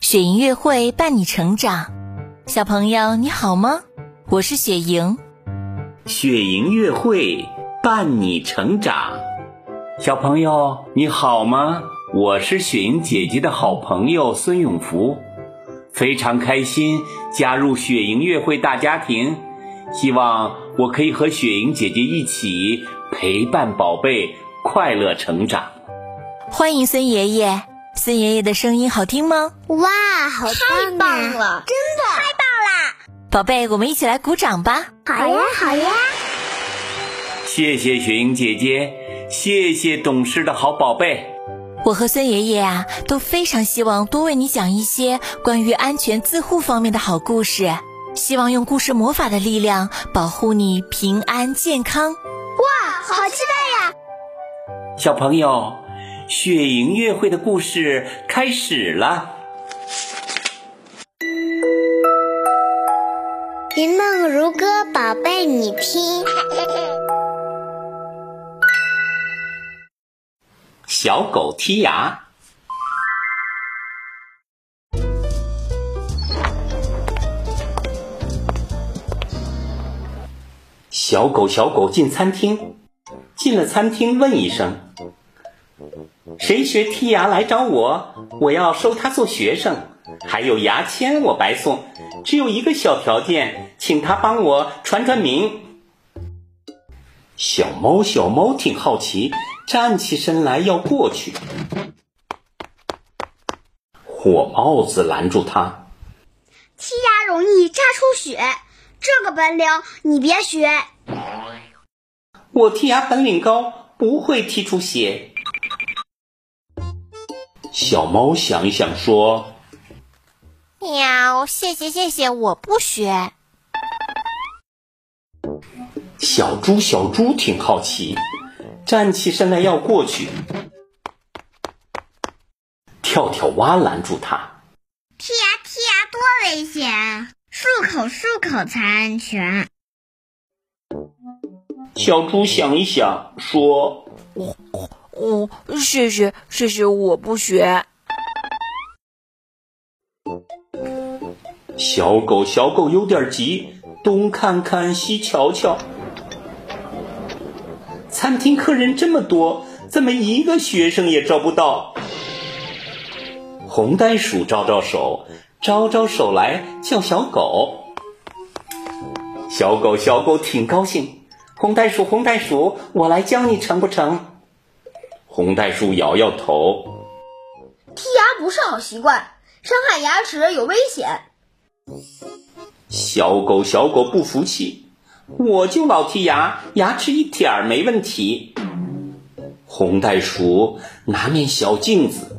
雪莹月会伴你成长，小朋友你好吗？我是雪莹。雪莹月会伴你成长，小朋友你好吗？我是雪莹姐姐的好朋友孙永福，非常开心加入雪莹月会大家庭，希望我可以和雪莹姐姐一起陪伴宝贝快乐成长。欢迎孙爷爷。孙爷爷的声音好听吗？哇，好太棒了！真的太棒啦！宝贝，我们一起来鼓掌吧！好呀，好呀！谢谢雪莹姐姐，谢谢懂事的好宝贝。我和孙爷爷啊，都非常希望多为你讲一些关于安全自护方面的好故事，希望用故事魔法的力量保护你平安健康。哇，好期待呀！小朋友。雪莹月会的故事开始了。云梦如歌，宝贝，你听。小狗剔牙。小狗小狗进餐厅，进了餐厅问一声。谁学剔牙来找我，我要收他做学生。还有牙签我白送，只有一个小条件，请他帮我传传名。小猫小猫挺好奇，站起身来要过去。火帽子拦住他，剔牙容易扎出血，这个本领你别学。我剔牙本领高，不会剔出血。小猫想一想说：“喵，谢谢谢谢，我不学。”小猪小猪挺好奇，站起身来要过去。跳跳蛙拦住他：“剔牙剔牙多危险，漱口漱口才安全。”小猪想一想说。哦，谢谢谢谢，我不学。小狗小狗有点急，东看看西瞧瞧。餐厅客人这么多，怎么一个学生也招不到？红袋鼠招招手，招招手来叫小狗。小狗小狗挺高兴。红袋鼠红袋鼠，我来教你成不成？红袋鼠摇摇头，剔牙不是好习惯，伤害牙齿有危险。小狗小狗不服气，我就老剔牙，牙齿一点儿没问题。红袋鼠拿面小镜子，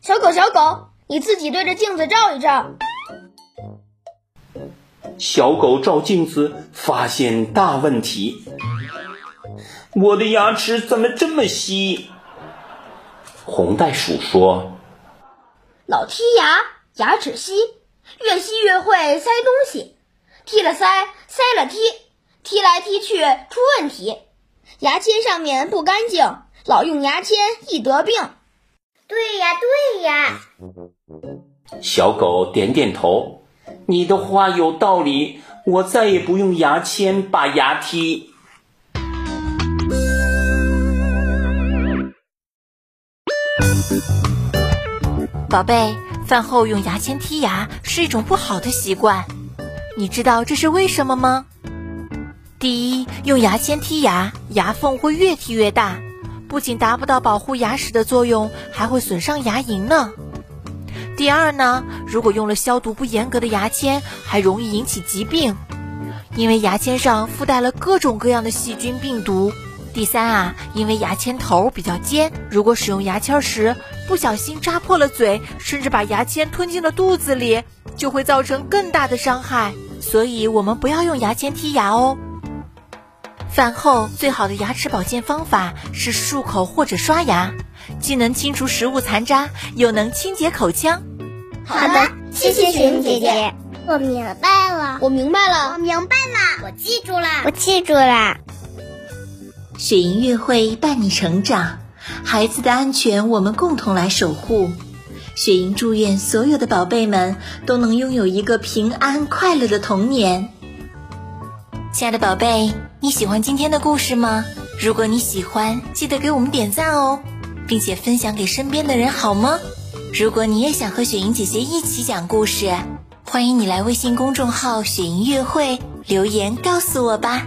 小狗小狗，你自己对着镜子照一照。小狗照镜子，发现大问题。我的牙齿怎么这么稀？红袋鼠说：“老剔牙，牙齿稀，越稀越会塞东西，剔了塞，塞了剔，剔来剔去出问题，牙签上面不干净，老用牙签易得病。”对呀，对呀。小狗点点头：“你的话有道理，我再也不用牙签把牙剔。”宝贝，饭后用牙签剔牙是一种不好的习惯，你知道这是为什么吗？第一，用牙签剔牙，牙缝会越剔越大，不仅达不到保护牙齿的作用，还会损伤牙龈呢。第二呢，如果用了消毒不严格的牙签，还容易引起疾病，因为牙签上附带了各种各样的细菌病毒。第三啊，因为牙签头比较尖，如果使用牙签时不小心扎破了嘴，甚至把牙签吞进了肚子里，就会造成更大的伤害。所以，我们不要用牙签剔牙哦。饭后最好的牙齿保健方法是漱口或者刷牙，既能清除食物残渣，又能清洁口腔。好的，谢谢雪莹姐姐，我明白了，我明白了，我明白了，我记住了，我记住了。雪莹月会伴你成长，孩子的安全我们共同来守护。雪莹祝愿所有的宝贝们都能拥有一个平安快乐的童年。亲爱的宝贝，你喜欢今天的故事吗？如果你喜欢，记得给我们点赞哦，并且分享给身边的人，好吗？如果你也想和雪莹姐姐一起讲故事，欢迎你来微信公众号“雪莹乐会”留言告诉我吧。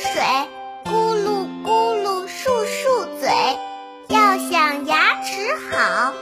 水，咕噜咕噜漱漱嘴。要想牙齿好，